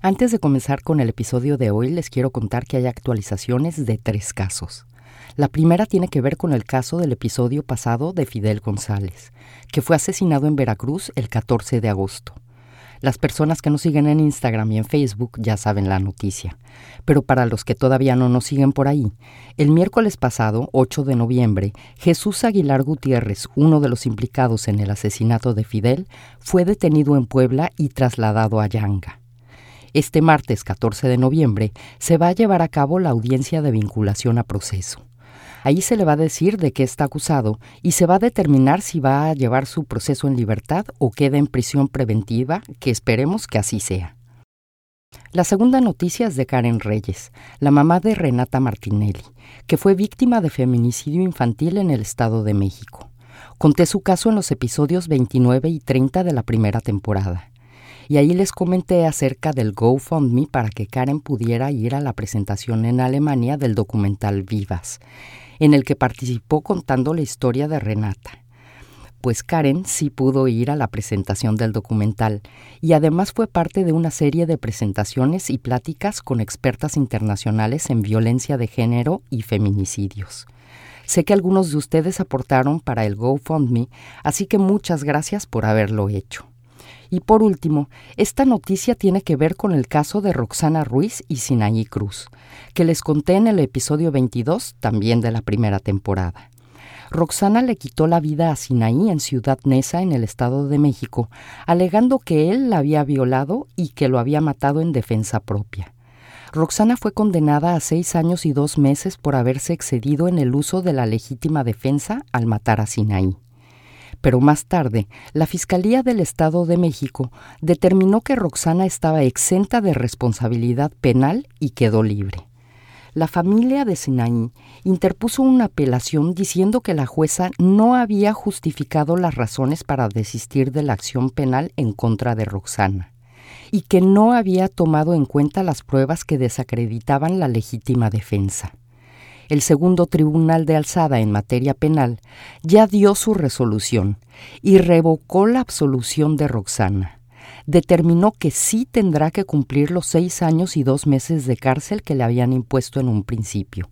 Antes de comenzar con el episodio de hoy, les quiero contar que hay actualizaciones de tres casos. La primera tiene que ver con el caso del episodio pasado de Fidel González, que fue asesinado en Veracruz el 14 de agosto. Las personas que nos siguen en Instagram y en Facebook ya saben la noticia, pero para los que todavía no nos siguen por ahí, el miércoles pasado, 8 de noviembre, Jesús Aguilar Gutiérrez, uno de los implicados en el asesinato de Fidel, fue detenido en Puebla y trasladado a Yanga. Este martes 14 de noviembre se va a llevar a cabo la audiencia de vinculación a proceso. Ahí se le va a decir de qué está acusado y se va a determinar si va a llevar su proceso en libertad o queda en prisión preventiva, que esperemos que así sea. La segunda noticia es de Karen Reyes, la mamá de Renata Martinelli, que fue víctima de feminicidio infantil en el Estado de México. Conté su caso en los episodios 29 y 30 de la primera temporada y ahí les comenté acerca del GoFundMe para que Karen pudiera ir a la presentación en Alemania del documental Vivas, en el que participó contando la historia de Renata. Pues Karen sí pudo ir a la presentación del documental y además fue parte de una serie de presentaciones y pláticas con expertas internacionales en violencia de género y feminicidios. Sé que algunos de ustedes aportaron para el GoFundMe, así que muchas gracias por haberlo hecho. Y por último, esta noticia tiene que ver con el caso de Roxana Ruiz y Sinaí Cruz, que les conté en el episodio 22, también de la primera temporada. Roxana le quitó la vida a Sinaí en Ciudad Neza, en el Estado de México, alegando que él la había violado y que lo había matado en defensa propia. Roxana fue condenada a seis años y dos meses por haberse excedido en el uso de la legítima defensa al matar a Sinaí pero más tarde la Fiscalía del Estado de México determinó que Roxana estaba exenta de responsabilidad penal y quedó libre. La familia de Sinaí interpuso una apelación diciendo que la jueza no había justificado las razones para desistir de la acción penal en contra de Roxana y que no había tomado en cuenta las pruebas que desacreditaban la legítima defensa el segundo tribunal de alzada en materia penal ya dio su resolución y revocó la absolución de Roxana. Determinó que sí tendrá que cumplir los seis años y dos meses de cárcel que le habían impuesto en un principio,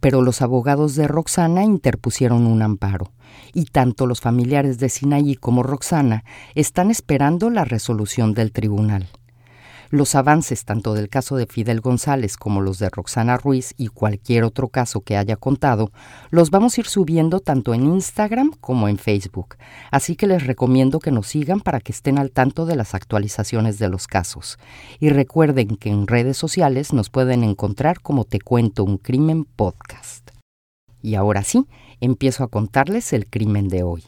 pero los abogados de Roxana interpusieron un amparo, y tanto los familiares de Sinaí como Roxana están esperando la resolución del tribunal. Los avances tanto del caso de Fidel González como los de Roxana Ruiz y cualquier otro caso que haya contado, los vamos a ir subiendo tanto en Instagram como en Facebook, así que les recomiendo que nos sigan para que estén al tanto de las actualizaciones de los casos. Y recuerden que en redes sociales nos pueden encontrar como Te Cuento un Crimen Podcast. Y ahora sí, empiezo a contarles el crimen de hoy.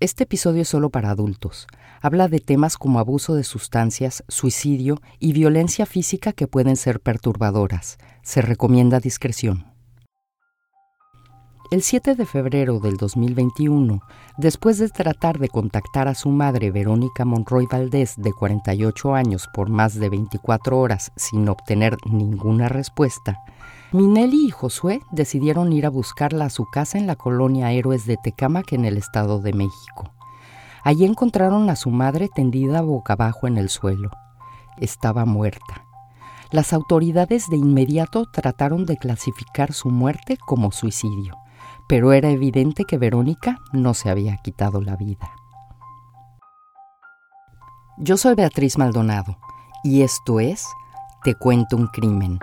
Este episodio es solo para adultos. Habla de temas como abuso de sustancias, suicidio y violencia física que pueden ser perturbadoras. Se recomienda discreción. El 7 de febrero del 2021, después de tratar de contactar a su madre Verónica Monroy Valdés, de 48 años, por más de 24 horas sin obtener ninguna respuesta, Minelli y Josué decidieron ir a buscarla a su casa en la colonia Héroes de Tecámac en el Estado de México. Allí encontraron a su madre tendida boca abajo en el suelo. Estaba muerta. Las autoridades de inmediato trataron de clasificar su muerte como suicidio, pero era evidente que Verónica no se había quitado la vida. Yo soy Beatriz Maldonado y esto es Te cuento un crimen.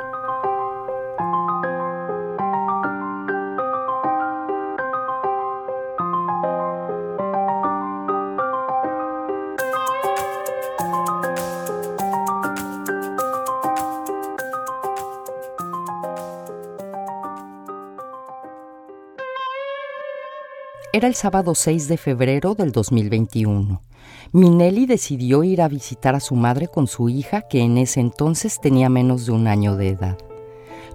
El sábado 6 de febrero del 2021. Minelli decidió ir a visitar a su madre con su hija, que en ese entonces tenía menos de un año de edad.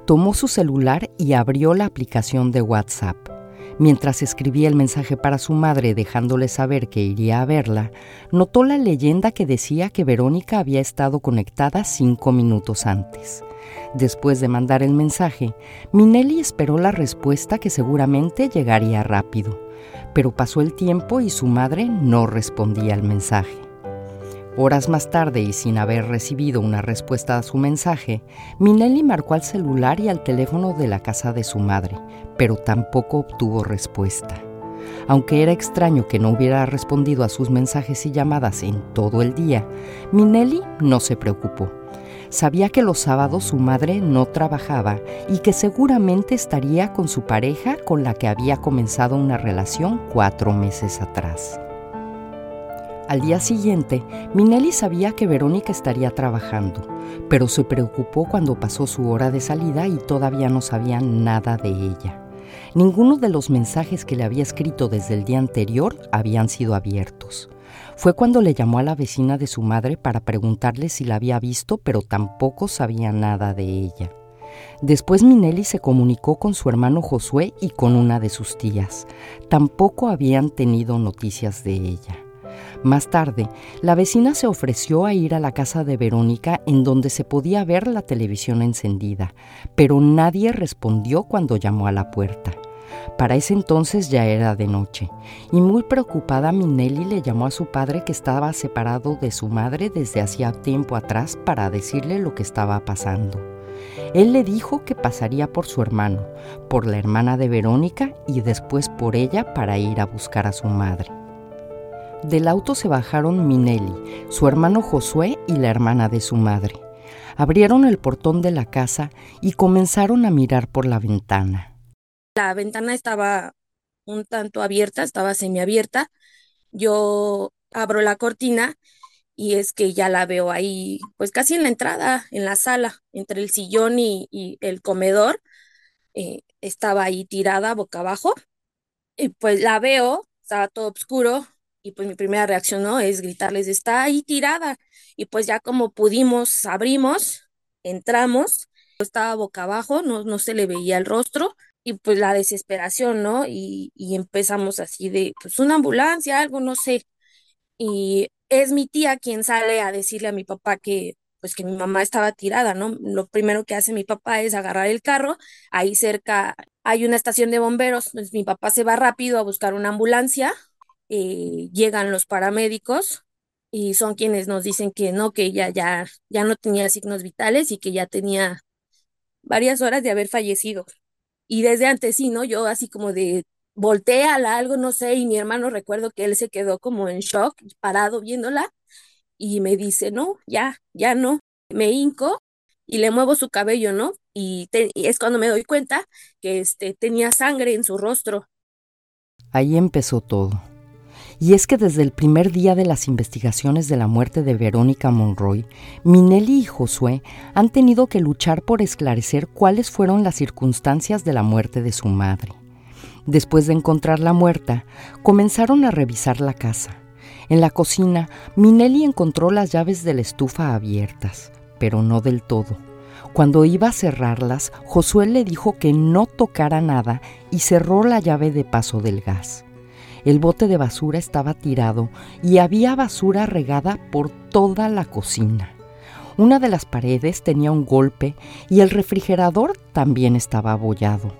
Tomó su celular y abrió la aplicación de WhatsApp. Mientras escribía el mensaje para su madre dejándole saber que iría a verla, notó la leyenda que decía que Verónica había estado conectada cinco minutos antes. Después de mandar el mensaje, Minelli esperó la respuesta que seguramente llegaría rápido pero pasó el tiempo y su madre no respondía al mensaje. Horas más tarde y sin haber recibido una respuesta a su mensaje, Minelli marcó al celular y al teléfono de la casa de su madre, pero tampoco obtuvo respuesta. Aunque era extraño que no hubiera respondido a sus mensajes y llamadas en todo el día, Minelli no se preocupó. Sabía que los sábados su madre no trabajaba y que seguramente estaría con su pareja con la que había comenzado una relación cuatro meses atrás. Al día siguiente, Minelli sabía que Verónica estaría trabajando, pero se preocupó cuando pasó su hora de salida y todavía no sabía nada de ella. Ninguno de los mensajes que le había escrito desde el día anterior habían sido abiertos. Fue cuando le llamó a la vecina de su madre para preguntarle si la había visto, pero tampoco sabía nada de ella. Después Minelli se comunicó con su hermano Josué y con una de sus tías. Tampoco habían tenido noticias de ella. Más tarde, la vecina se ofreció a ir a la casa de Verónica en donde se podía ver la televisión encendida, pero nadie respondió cuando llamó a la puerta. Para ese entonces ya era de noche, y muy preocupada Minelli le llamó a su padre que estaba separado de su madre desde hacía tiempo atrás para decirle lo que estaba pasando. Él le dijo que pasaría por su hermano, por la hermana de Verónica y después por ella para ir a buscar a su madre. Del auto se bajaron Minelli, su hermano Josué y la hermana de su madre. Abrieron el portón de la casa y comenzaron a mirar por la ventana. La ventana estaba un tanto abierta, estaba semiabierta. Yo abro la cortina y es que ya la veo ahí, pues casi en la entrada, en la sala, entre el sillón y, el comedor. Eh, estaba ahí tirada boca abajo. Y pues la veo, estaba todo oscuro, y pues mi primera reacción, ¿no? Es gritarles, está ahí tirada. Y pues ya como pudimos, abrimos, entramos, estaba boca abajo, no, no se le veía el rostro y pues la desesperación, ¿no? Y, y empezamos así de, pues una ambulancia, algo, no sé. Y es mi tía quien sale a decirle a mi papá que pues que mi mamá estaba tirada, ¿no? Lo primero que hace mi papá es agarrar el carro, ahí cerca hay una estación de bomberos, pues mi papá se va rápido a buscar una ambulancia, eh, llegan los paramédicos y son quienes nos dicen que no, que ella ya, ya no tenía signos vitales y que ya tenía varias horas de haber fallecido. Y desde antes sí, ¿no? Yo así como de voltea a algo, no sé, y mi hermano recuerdo que él se quedó como en shock, parado viéndola, y me dice, no, ya, ya no. Me hinco y le muevo su cabello, ¿no? Y, y es cuando me doy cuenta que este, tenía sangre en su rostro. Ahí empezó todo. Y es que desde el primer día de las investigaciones de la muerte de Verónica Monroy, Minelli y Josué han tenido que luchar por esclarecer cuáles fueron las circunstancias de la muerte de su madre. Después de encontrarla muerta, comenzaron a revisar la casa. En la cocina, Minelli encontró las llaves de la estufa abiertas, pero no del todo. Cuando iba a cerrarlas, Josué le dijo que no tocara nada y cerró la llave de paso del gas. El bote de basura estaba tirado y había basura regada por toda la cocina. Una de las paredes tenía un golpe y el refrigerador también estaba abollado.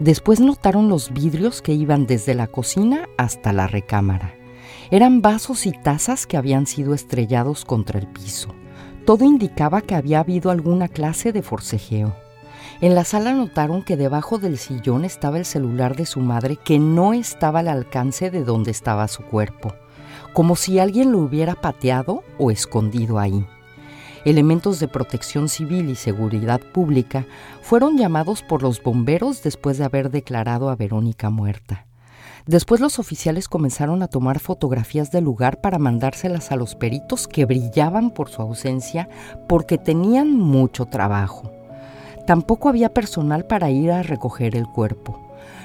Después notaron los vidrios que iban desde la cocina hasta la recámara. Eran vasos y tazas que habían sido estrellados contra el piso. Todo indicaba que había habido alguna clase de forcejeo. En la sala notaron que debajo del sillón estaba el celular de su madre que no estaba al alcance de donde estaba su cuerpo, como si alguien lo hubiera pateado o escondido ahí. Elementos de protección civil y seguridad pública fueron llamados por los bomberos después de haber declarado a Verónica muerta. Después los oficiales comenzaron a tomar fotografías del lugar para mandárselas a los peritos que brillaban por su ausencia porque tenían mucho trabajo. Tampoco había personal para ir a recoger el cuerpo.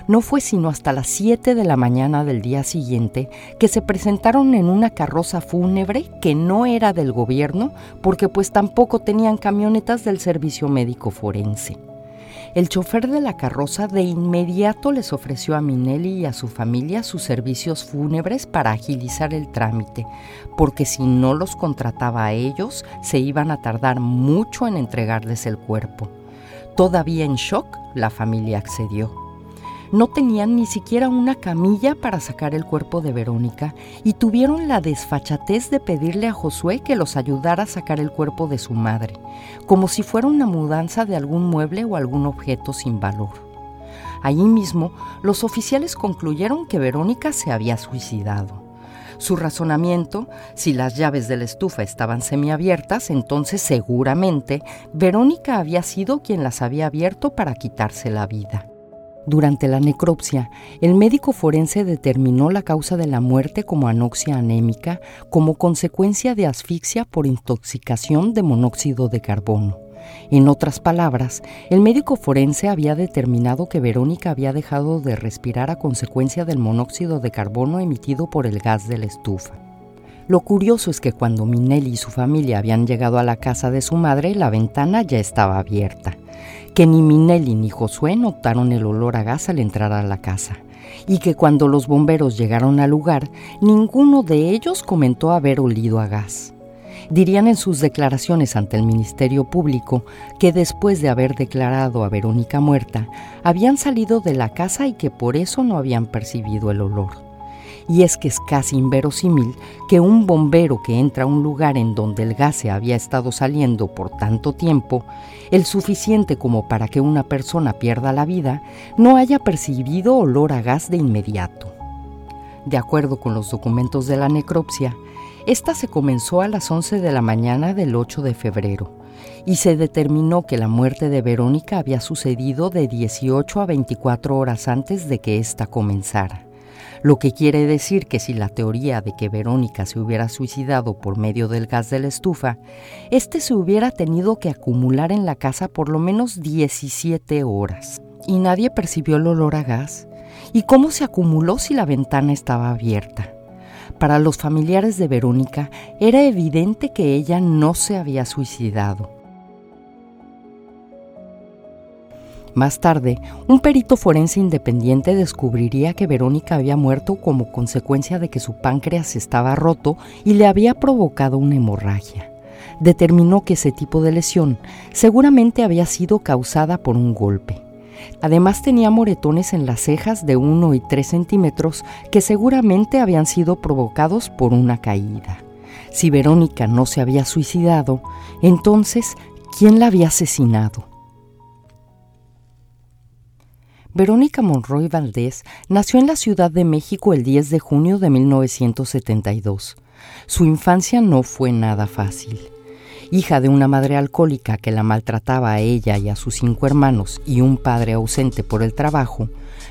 No fue sino hasta las 7 de la mañana del día siguiente que se presentaron en una carroza fúnebre que no era del gobierno porque pues tampoco tenían camionetas del servicio médico forense. El chofer de la carroza de inmediato les ofreció a Minelli y a su familia sus servicios fúnebres para agilizar el trámite, porque si no los contrataba a ellos, se iban a tardar mucho en entregarles el cuerpo. Todavía en shock, la familia accedió. no tenían ni siquiera una camilla para sacar el cuerpo de Verónica y tuvieron la desfachatez de pedirle a Josué que los ayudara a sacar el cuerpo de su madre, como si fuera una mudanza de algún mueble o algún objeto sin valor. Allí mismo, los oficiales concluyeron que Verónica se había suicidado. Su razonamiento, si las llaves de la estufa estaban semiabiertas, entonces seguramente Verónica había sido quien las había abierto para quitarse la vida. Durante la necropsia, el médico forense determinó la causa de la muerte como anoxia anémica como consecuencia de asfixia por intoxicación de monóxido de carbono. En otras palabras, el médico forense había determinado que Verónica había dejado de respirar a consecuencia del monóxido de carbono emitido por el gas de la estufa. Lo curioso es que cuando Minelli y su familia habían llegado a la casa de su madre, la ventana ya estaba abierta, que ni Minelli ni Josué notaron el olor a gas al entrar a la casa, y que cuando los bomberos llegaron al lugar, ninguno de ellos comentó haber olido a gas dirían en sus declaraciones ante el Ministerio Público que después de haber declarado a Verónica muerta, habían salido de la casa y que por eso no habían percibido el olor. Y es que es casi inverosímil que un bombero que entra a un lugar en donde el gas se había estado saliendo por tanto tiempo, el suficiente como para que una persona pierda la vida, no haya percibido olor a gas de inmediato. De acuerdo con los documentos de la necropsia, esta se comenzó a las 11 de la mañana del 8 de febrero y se determinó que la muerte de Verónica había sucedido de 18 a 24 horas antes de que ésta comenzara. Lo que quiere decir que si la teoría de que Verónica se hubiera suicidado por medio del gas de la estufa, este se hubiera tenido que acumular en la casa por lo menos 17 horas. ¿Y nadie percibió el olor a gas? ¿Y cómo se acumuló si la ventana estaba abierta? Para los familiares de Verónica era evidente que ella no se había suicidado. Más tarde, un perito forense independiente descubriría que Verónica había muerto como consecuencia de que su páncreas estaba roto y le había provocado una hemorragia. Determinó que ese tipo de lesión seguramente había sido causada por un golpe. Además tenía moretones en las cejas de 1 y 3 centímetros que seguramente habían sido provocados por una caída. Si Verónica no se había suicidado, entonces, ¿quién la había asesinado? Verónica Monroy Valdés nació en la Ciudad de México el 10 de junio de 1972. Su infancia no fue nada fácil. Hija de una madre alcohólica que la maltrataba a ella y a sus cinco hermanos y un padre ausente por el trabajo,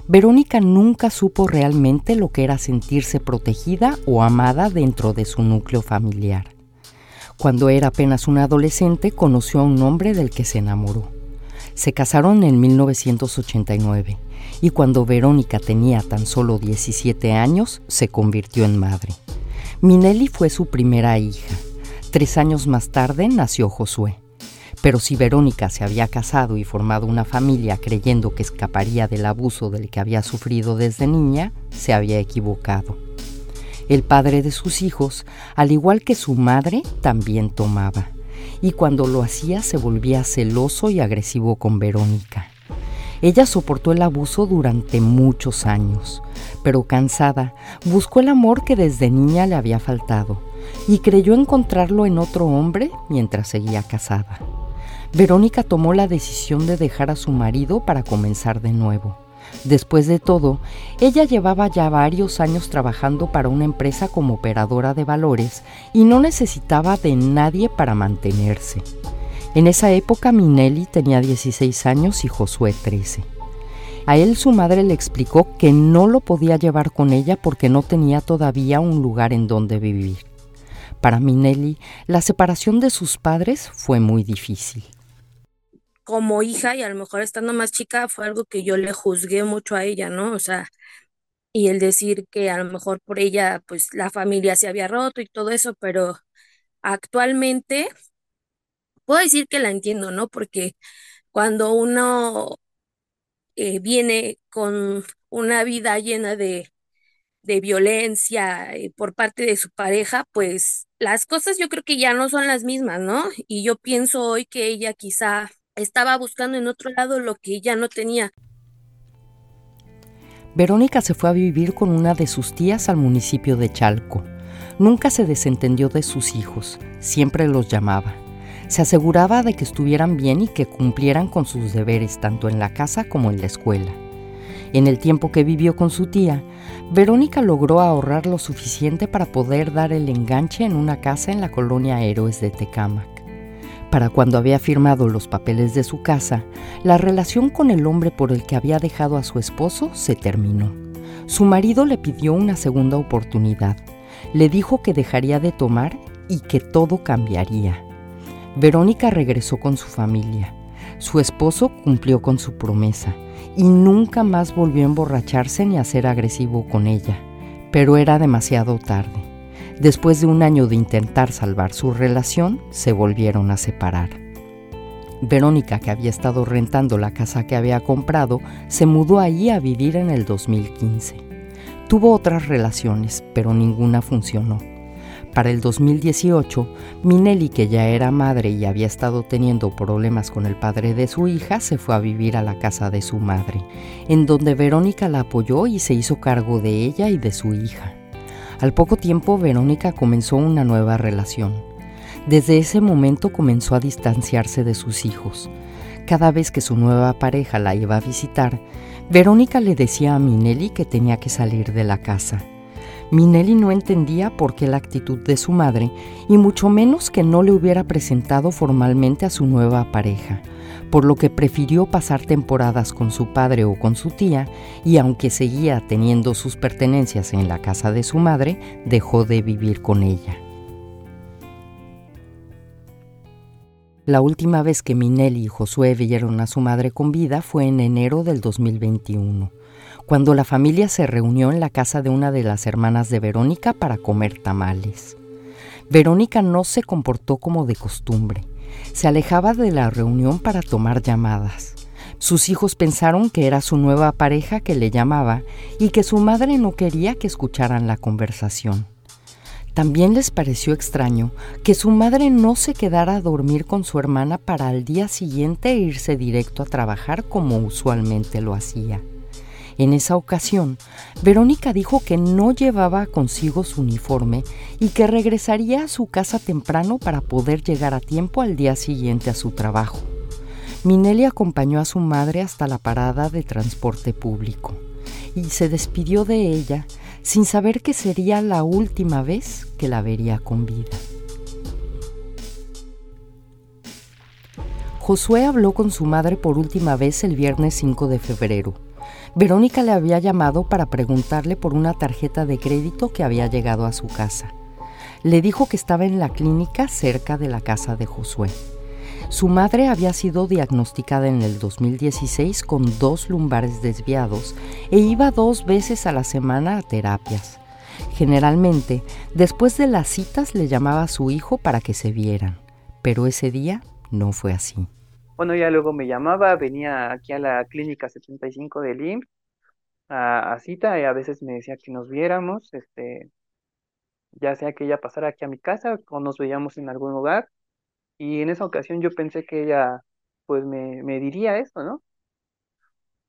Verónica nunca supo realmente lo que era sentirse protegida o amada dentro de su núcleo familiar. Cuando era apenas un adolescente conoció a un hombre del que se enamoró. Se casaron en 1989 y cuando Verónica tenía tan solo 17 años se convirtió en madre. Minelli fue su primera hija Tres años más tarde nació Josué. Pero si Verónica se había casado y formado una familia creyendo que escaparía del abuso del que había sufrido desde niña, se había equivocado. El padre de sus hijos, al igual que su madre, también tomaba, y cuando lo hacía se volvía celoso y agresivo con Verónica. Ella soportó el abuso durante muchos años, pero cansada, buscó el amor que desde niña le había faltado y creyó encontrarlo en otro hombre mientras seguía casada. Verónica tomó la decisión de dejar a su marido para comenzar de nuevo. Después de todo, ella llevaba ya varios años trabajando para una empresa como operadora de valores y no necesitaba de nadie para mantenerse. En esa época Minelli tenía 16 años y Josué 13. A él su madre le explicó que no lo podía llevar con ella porque no tenía todavía un lugar en donde vivir. Para Minelli, la separación de sus padres fue muy difícil. Como hija y a lo mejor estando más chica fue algo que yo le juzgué mucho a ella, ¿no? O sea, y el decir que a lo mejor por ella pues la familia se había roto y todo eso, pero actualmente puedo decir que la entiendo, ¿no? Porque cuando uno eh, viene con una vida llena de, de violencia eh, por parte de su pareja, pues las cosas yo creo que ya no son las mismas, ¿no? Y yo pienso hoy que ella quizá estaba buscando en otro lado lo que ya no tenía. Verónica se fue a vivir con una de sus tías al municipio de Chalco. Nunca se desentendió de sus hijos, siempre los llamaba. Se aseguraba de que estuvieran bien y que cumplieran con sus deberes tanto en la casa como en la escuela. En el tiempo que vivió con su tía, Verónica logró ahorrar lo suficiente para poder dar el enganche en una casa en la colonia Héroes de Tecámac. Para cuando había firmado los papeles de su casa, la relación con el hombre por el que había dejado a su esposo se terminó. Su marido le pidió una segunda oportunidad. Le dijo que dejaría de tomar y que todo cambiaría. Verónica regresó con su familia. Su esposo cumplió con su promesa y nunca más volvió a emborracharse ni a ser agresivo con ella. Pero era demasiado tarde. Después de un año de intentar salvar su relación, se volvieron a separar. Verónica, que había estado rentando la casa que había comprado, se mudó allí a vivir en el 2015. Tuvo otras relaciones, pero ninguna funcionó. Para el 2018, Minelli, que ya era madre y había estado teniendo problemas con el padre de su hija, se fue a vivir a la casa de su madre, en donde Verónica la apoyó y se hizo cargo de ella y de su hija. Al poco tiempo, Verónica comenzó una nueva relación. Desde ese momento comenzó a distanciarse de sus hijos. Cada vez que su nueva pareja la iba a visitar, Verónica le decía a Minelli que tenía que salir de la casa. Minelli no entendía por qué la actitud de su madre y mucho menos que no le hubiera presentado formalmente a su nueva pareja, por lo que prefirió pasar temporadas con su padre o con su tía y aunque seguía teniendo sus pertenencias en la casa de su madre, dejó de vivir con ella. La última vez que Minelli y Josué vieron a su madre con vida fue en enero del 2021, cuando la familia se reunió en la casa de una de las hermanas de Verónica para comer tamales. Verónica no se comportó como de costumbre se alejaba de la reunión para tomar llamadas. Sus hijos pensaron que era su nueva pareja que le llamaba y que su madre no quería que escucharan la conversación. También les pareció extraño que su madre no se quedara a dormir con su hermana para al día siguiente irse directo a trabajar como usualmente lo hacía. En esa ocasión, Verónica dijo que no llevaba consigo su uniforme y que regresaría a su casa temprano para poder llegar a tiempo al día siguiente a su trabajo. Minelli acompañó a su madre hasta la parada de transporte público y se despidió de ella sin saber que sería la última vez que la vería con vida. Josué habló con su madre por última vez el viernes 5 de febrero Verónica le había llamado para preguntarle por una tarjeta de crédito que había llegado a su casa. Le dijo que estaba en la clínica cerca de la casa de Josué. Su madre había sido diagnosticada en el 2016 con dos lumbares desviados e iba dos veces a la semana a terapias. Generalmente, después de las citas le llamaba a su hijo para que se vieran, pero ese día no fue así. Bueno, ya luego me llamaba, venía aquí a la clínica 75 del IMSS a, a cita y a veces me decía que nos viéramos, este, ya sea que ella pasara aquí a mi casa o nos veíamos en algún lugar. Y en esa ocasión yo pensé que ella pues me, me diría eso, ¿no?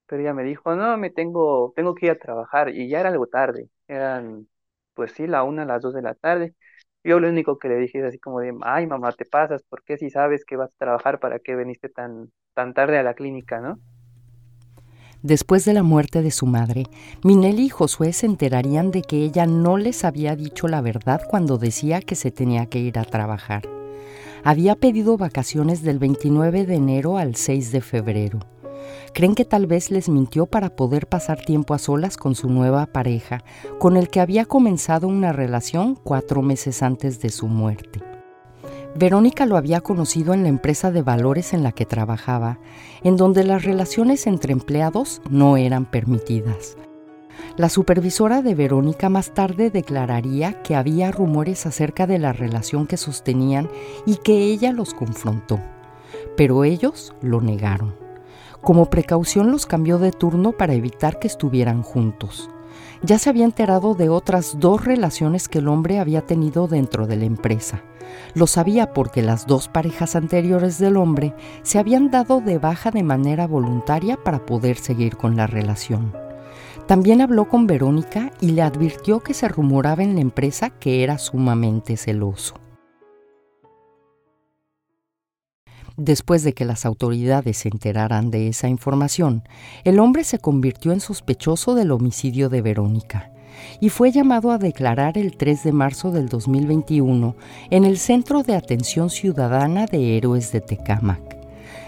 Pero ella me dijo, no, me tengo, tengo que ir a trabajar y ya era algo tarde, eran pues sí, la una, las dos de la tarde. Yo lo único que le dije es así como de, ay mamá, te pasas, ¿por qué si sabes que vas a trabajar, para qué veniste tan, tan tarde a la clínica, no? Después de la muerte de su madre, Minelli y Josué se enterarían de que ella no les había dicho la verdad cuando decía que se tenía que ir a trabajar. Había pedido vacaciones del 29 de enero al 6 de febrero creen que tal vez les mintió para poder pasar tiempo a solas con su nueva pareja, con el que había comenzado una relación cuatro meses antes de su muerte. Verónica lo había conocido en la empresa de valores en la que trabajaba, en donde las relaciones entre empleados no eran permitidas. La supervisora de Verónica más tarde declararía que había rumores acerca de la relación que sostenían y que ella los confrontó, pero ellos lo negaron. Como precaución los cambió de turno para evitar que estuvieran juntos. Ya se había enterado de otras dos relaciones que el hombre había tenido dentro de la empresa. Lo sabía porque las dos parejas anteriores del hombre se habían dado de baja de manera voluntaria para poder seguir con la relación. También habló con Verónica y le advirtió que se rumoraba en la empresa que era sumamente celoso. Después de que las autoridades se enteraran de esa información, el hombre se convirtió en sospechoso del homicidio de Verónica y fue llamado a declarar el 3 de marzo del 2021 en el Centro de Atención Ciudadana de Héroes de Tecámac.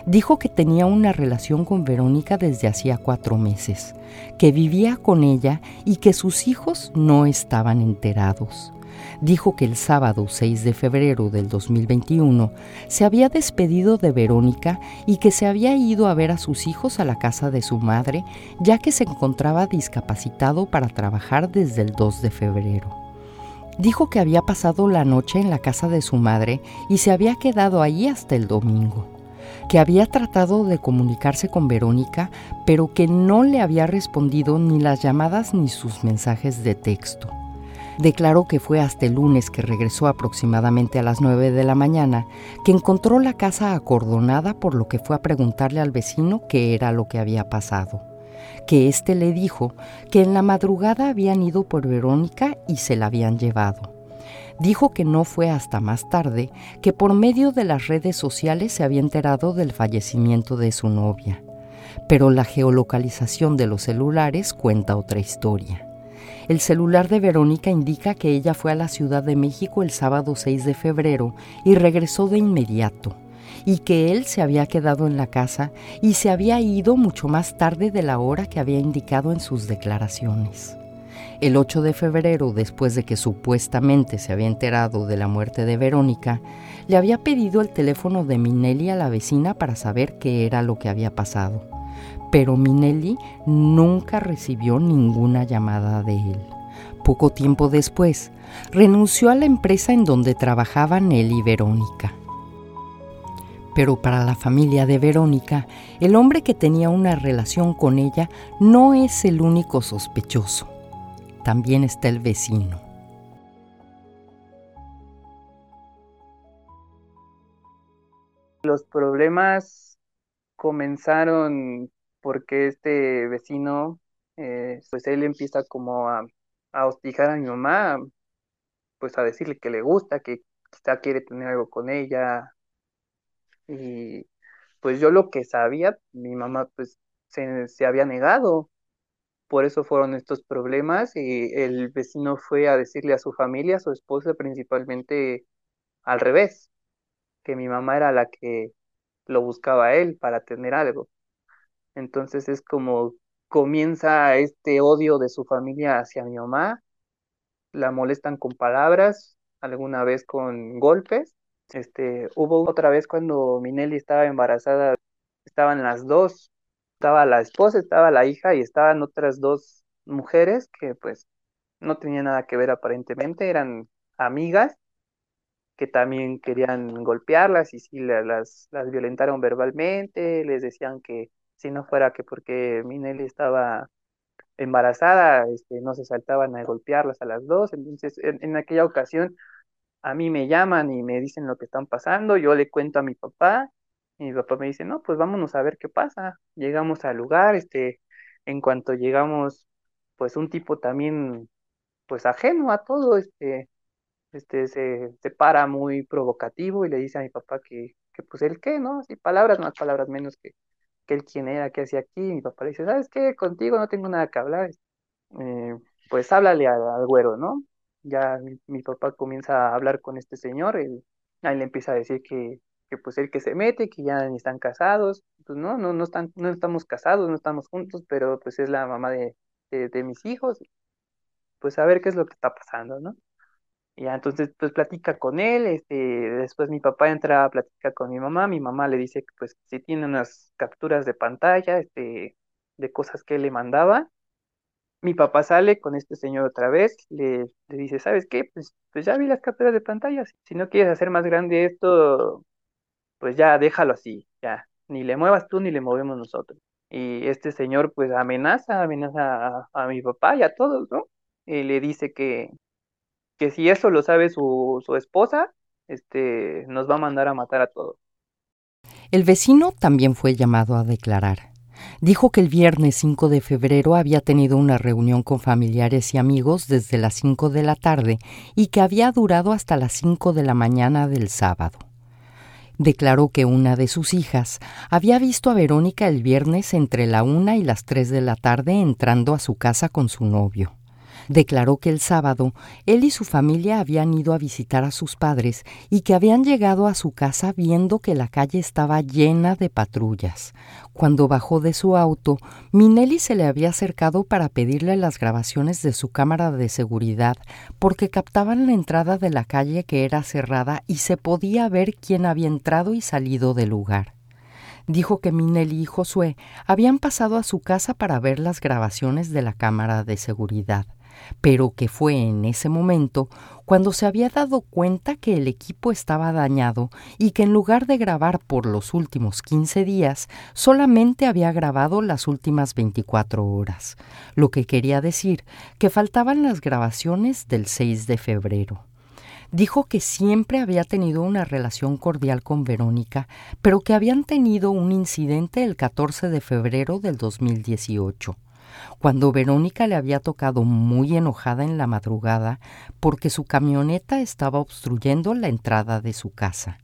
Dijo que tenía una relación con Verónica desde hacía cuatro meses, que vivía con ella y que sus hijos no estaban enterados dijo que el sábado 6 de febrero del 2021 se había despedido de Verónica y que se había ido a ver a sus hijos a la casa de su madre, ya que se encontraba discapacitado para trabajar desde el 2 de febrero. Dijo que había pasado la noche en la casa de su madre y se había quedado allí hasta el domingo que había tratado de comunicarse con Verónica, pero que no le había respondido ni las llamadas ni sus mensajes de texto declaró que fue hasta el lunes que regresó aproximadamente a las 9 de la mañana que encontró la casa acordonada por lo que fue a preguntarle al vecino qué era lo que había pasado. Que éste le dijo que en la madrugada habían ido por Verónica y se la habían llevado. Dijo que no fue hasta más tarde que por medio de las redes sociales se había enterado del fallecimiento de su novia. Pero la geolocalización de los celulares cuenta otra historia. El celular de Verónica indica que ella fue a la Ciudad de México el sábado 6 de febrero y regresó de inmediato, y que él se había quedado en la casa y se había ido mucho más tarde de la hora que había indicado en sus declaraciones. El 8 de febrero, después de que supuestamente se había enterado de la muerte de Verónica, le había pedido el teléfono de Minelli a la vecina para saber qué era lo que había pasado pero Minelli nunca recibió ninguna llamada de él. Poco tiempo después, renunció a la empresa en donde trabajaban él y Verónica. Pero para la familia de Verónica, el hombre que tenía una relación con ella no es el único sospechoso. También está el vecino. Los problemas comenzaron porque este vecino, eh, pues él empieza como a, a hostigar a mi mamá, pues a decirle que le gusta, que quizá quiere tener algo con ella. Y pues yo lo que sabía, mi mamá pues se, se había negado. Por eso fueron estos problemas y el vecino fue a decirle a su familia, a su esposa principalmente al revés, que mi mamá era la que lo buscaba él para tener algo. Entonces es como comienza este odio de su familia hacia mi mamá, la molestan con palabras, alguna vez con golpes. Este, hubo otra vez cuando Minelli estaba embarazada, estaban las dos, estaba la esposa, estaba la hija y estaban otras dos mujeres que pues no tenían nada que ver aparentemente, eran amigas que también querían golpearlas y sí las, las violentaron verbalmente, les decían que si no fuera que porque Minelli estaba embarazada, este, no se saltaban a golpearlas a las dos, entonces en, aquella ocasión a mí me llaman y me dicen lo que están pasando, yo le cuento a mi papá, y mi papá me dice, no, pues vámonos a ver qué pasa, llegamos al lugar, este, en cuanto llegamos, pues un tipo también, pues ajeno a todo, este, este, se, se para muy provocativo y le dice a mi papá que, que pues él qué, ¿no? Así palabras más, palabras menos que, que él quién era, qué hacía aquí, mi papá le dice, ¿sabes qué? Contigo no tengo nada que hablar, eh, pues háblale al, güero, ¿no? Ya mi, papá comienza a hablar con este señor, él, ahí le empieza a decir que, que pues él que se mete, que ya ni están casados, pues no, no, no están, no estamos casados, no estamos juntos, pero pues es la mamá de, de, de mis hijos, pues a ver qué es lo que está pasando, ¿no? Ya entonces pues platica con él, este, después mi papá entra a platicar con mi mamá, mi mamá le dice pues si tiene unas capturas de pantalla, este, de cosas que le mandaba. Mi papá sale con este señor otra vez, le, le dice, ¿sabes qué? Pues, pues ya vi las capturas de pantalla, si no quieres hacer más grande esto, pues ya déjalo así, ya, ni le muevas tú ni le movemos nosotros. Y este señor pues amenaza, amenaza a, a mi papá y a todos, ¿no? Y le dice que, que si eso lo sabe su, su esposa, este, nos va a mandar a matar a todos. El vecino también fue llamado a declarar. Dijo que el viernes 5 de febrero había tenido una reunión con familiares y amigos desde las 5 de la tarde y que había durado hasta las 5 de la mañana del sábado. Declaró que una de sus hijas había visto a Verónica el viernes entre la una y las 3 de la tarde entrando a su casa con su novio declaró que el sábado él y su familia habían ido a visitar a sus padres y que habían llegado a su casa viendo que la calle estaba llena de patrullas. Cuando bajó de su auto, Minelli se le había acercado para pedirle las grabaciones de su cámara de seguridad porque captaban la entrada de la calle que era cerrada y se podía ver quién había entrado y salido del lugar dijo que Minelli y Josué habían pasado a su casa para ver las grabaciones de la cámara de seguridad pero que fue en ese momento cuando se había dado cuenta que el equipo estaba dañado y que en lugar de grabar por los últimos 15 días, solamente había grabado las últimas 24 horas, lo que quería decir que faltaban las grabaciones del 6 de febrero. Dijo que siempre había tenido una relación cordial con Verónica, pero que habían tenido un incidente el 14 de febrero del 2018 cuando Verónica le había tocado muy enojada en la madrugada porque su camioneta estaba obstruyendo la entrada de su casa.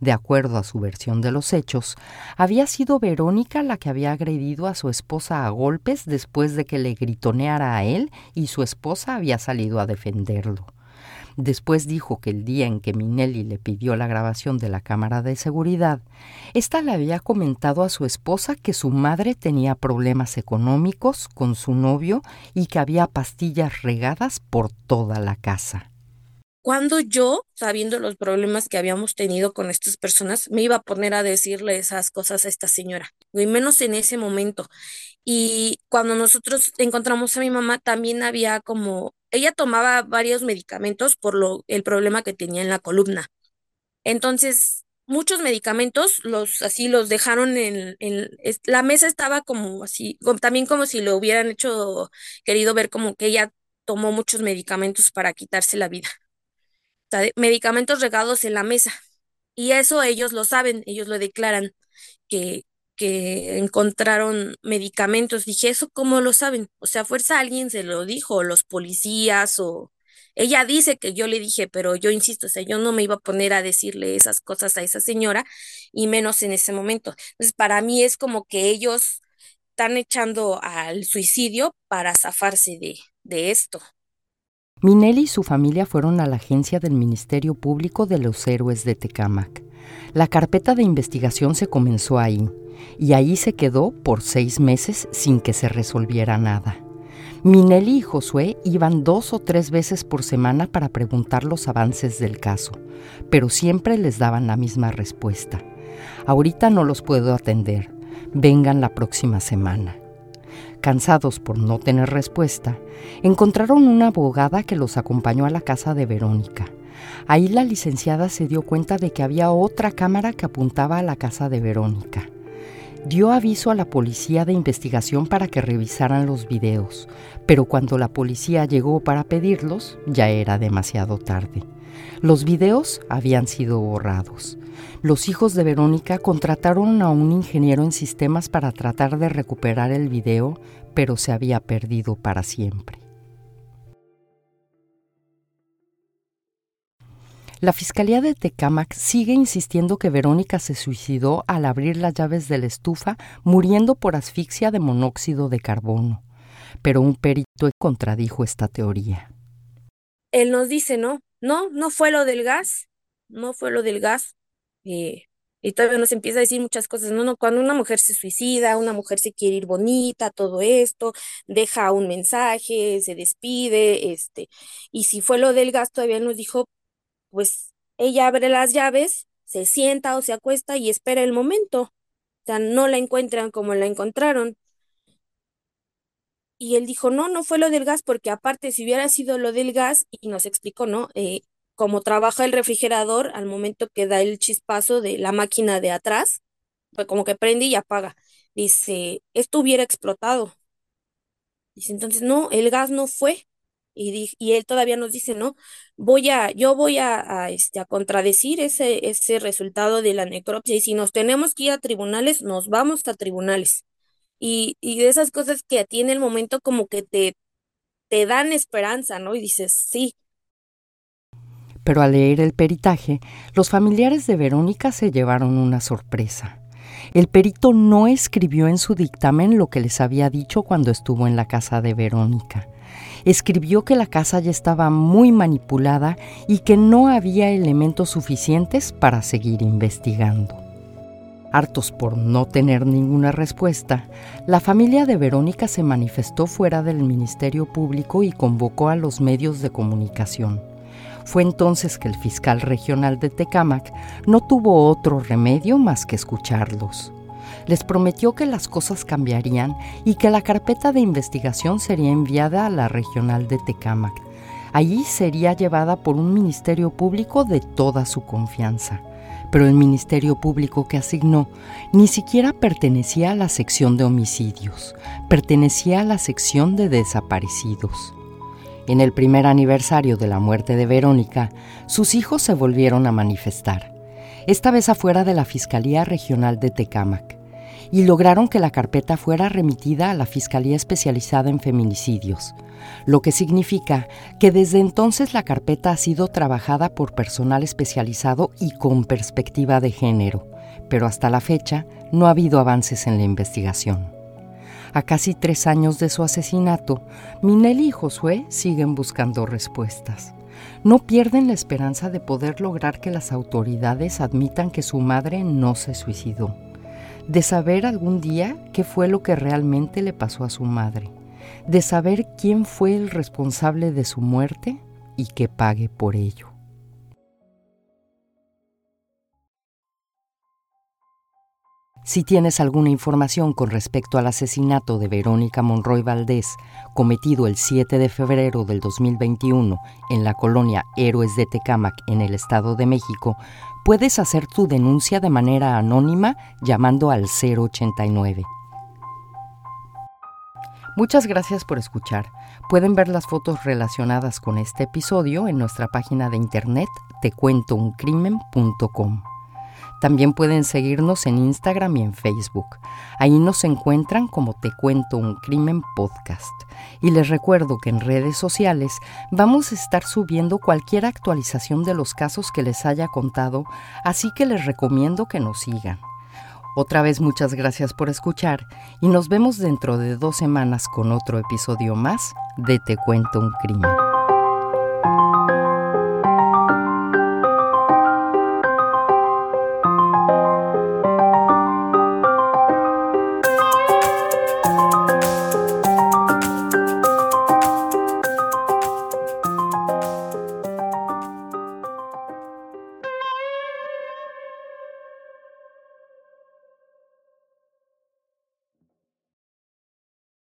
De acuerdo a su versión de los hechos, había sido Verónica la que había agredido a su esposa a golpes después de que le gritoneara a él y su esposa había salido a defenderlo. Después dijo que el día en que Minelli le pidió la grabación de la cámara de seguridad, ésta le había comentado a su esposa que su madre tenía problemas económicos con su novio y que había pastillas regadas por toda la casa. Cuando yo, sabiendo los problemas que habíamos tenido con estas personas, me iba a poner a decirle esas cosas a esta señora, y menos en ese momento. Y cuando nosotros encontramos a mi mamá, también había como, ella tomaba varios medicamentos por lo, el problema que tenía en la columna. Entonces, muchos medicamentos los así los dejaron en, en la mesa estaba como así, también como si lo hubieran hecho, querido ver como que ella tomó muchos medicamentos para quitarse la vida. medicamentos regados en la mesa. Y eso ellos lo saben, ellos lo declaran, que, que encontraron medicamentos. Dije, ¿eso cómo lo saben? O sea, fuerza alguien se lo dijo, los policías o... Ella dice que yo le dije, pero yo insisto, o sea, yo no me iba a poner a decirle esas cosas a esa señora y menos en ese momento. Entonces, para mí es como que ellos están echando al suicidio para zafarse de, de esto. Minelli y su familia fueron a la agencia del Ministerio Público de los Héroes de Tecámac. La carpeta de investigación se comenzó ahí y ahí se quedó por seis meses sin que se resolviera nada. Minelli y Josué iban dos o tres veces por semana para preguntar los avances del caso, pero siempre les daban la misma respuesta. Ahorita no los puedo atender, vengan la próxima semana. Cansados por no tener respuesta, encontraron una abogada que los acompañó a la casa de Verónica. Ahí la licenciada se dio cuenta de que había otra cámara que apuntaba a la casa de Verónica dio aviso a la policía de investigación para que revisaran los videos, pero cuando la policía llegó para pedirlos ya era demasiado tarde. Los videos habían sido borrados. Los hijos de Verónica contrataron a un ingeniero en sistemas para tratar de recuperar el video, pero se había perdido para siempre. La Fiscalía de Tecámac sigue insistiendo que Verónica se suicidó al abrir las llaves de la estufa, muriendo por asfixia de monóxido de carbono. Pero un perito contradijo esta teoría. Él nos dice, no, no, no fue lo del gas, no fue lo del gas. Eh, y todavía nos empieza a decir muchas cosas, no, no, cuando una mujer se suicida, una mujer se quiere ir bonita, todo esto, deja un mensaje, se despide, este, y si fue lo del gas, todavía nos dijo, pues ella abre las llaves, se sienta o se acuesta y espera el momento. O sea, no la encuentran como la encontraron. Y él dijo, no, no fue lo del gas, porque aparte, si hubiera sido lo del gas, y nos explicó, ¿no? Eh, como trabaja el refrigerador, al momento que da el chispazo de la máquina de atrás, pues como que prende y apaga. Dice, esto hubiera explotado. Dice, entonces, no, el gas no fue. Y, y él todavía nos dice, no, voy a, yo voy a, este, a contradecir ese, ese resultado de la necropsia y si nos tenemos que ir a tribunales, nos vamos a tribunales. y, y de esas cosas que a ti en el momento como que te, te dan esperanza, ¿no? Y dices, sí. Pero al leer el peritaje, los familiares de Verónica se llevaron una sorpresa. El perito no escribió en su dictamen lo que les había dicho cuando estuvo en la casa de Verónica. Escribió que la casa ya estaba muy manipulada y que no había elementos suficientes para seguir investigando. Hartos por no tener ninguna respuesta, la familia de Verónica se manifestó fuera del Ministerio Público y convocó a los medios de comunicación. Fue entonces que el fiscal regional de Tecámac no tuvo otro remedio más que escucharlos. Les prometió que las cosas cambiarían y que la carpeta de investigación sería enviada a la regional de Tecámac. Allí sería llevada por un ministerio público de toda su confianza pero el Ministerio Público que asignó ni siquiera pertenecía a la sección de homicidios, pertenecía a la sección de desaparecidos. En el primer aniversario de la muerte de Verónica, sus hijos se volvieron a manifestar, esta vez afuera de la Fiscalía Regional de Tecámac, y lograron que la carpeta fuera remitida a la Fiscalía Especializada en Feminicidios, lo que significa que desde entonces la carpeta ha sido trabajada por personal especializado y con perspectiva de género, pero hasta la fecha no ha habido avances en la investigación. A casi tres años de su asesinato, Minelli y Josué siguen buscando respuestas. No pierden la esperanza de poder lograr que las autoridades admitan que su madre no se suicidó, de saber algún día qué fue lo que realmente le pasó a su madre de saber quién fue el responsable de su muerte y que pague por ello. Si tienes alguna información con respecto al asesinato de Verónica Monroy Valdés, cometido el 7 de febrero del 2021 en la colonia Héroes de Tecámac en el Estado de México, puedes hacer tu denuncia de manera anónima llamando al 089. Muchas gracias por escuchar. Pueden ver las fotos relacionadas con este episodio en nuestra página de internet tecuentouncrimen.com. También pueden seguirnos en Instagram y en Facebook. Ahí nos encuentran como Te Cuento un Crimen Podcast. Y les recuerdo que en redes sociales vamos a estar subiendo cualquier actualización de los casos que les haya contado, así que les recomiendo que nos sigan. Otra vez muchas gracias por escuchar y nos vemos dentro de dos semanas con otro episodio más de Te cuento un crimen.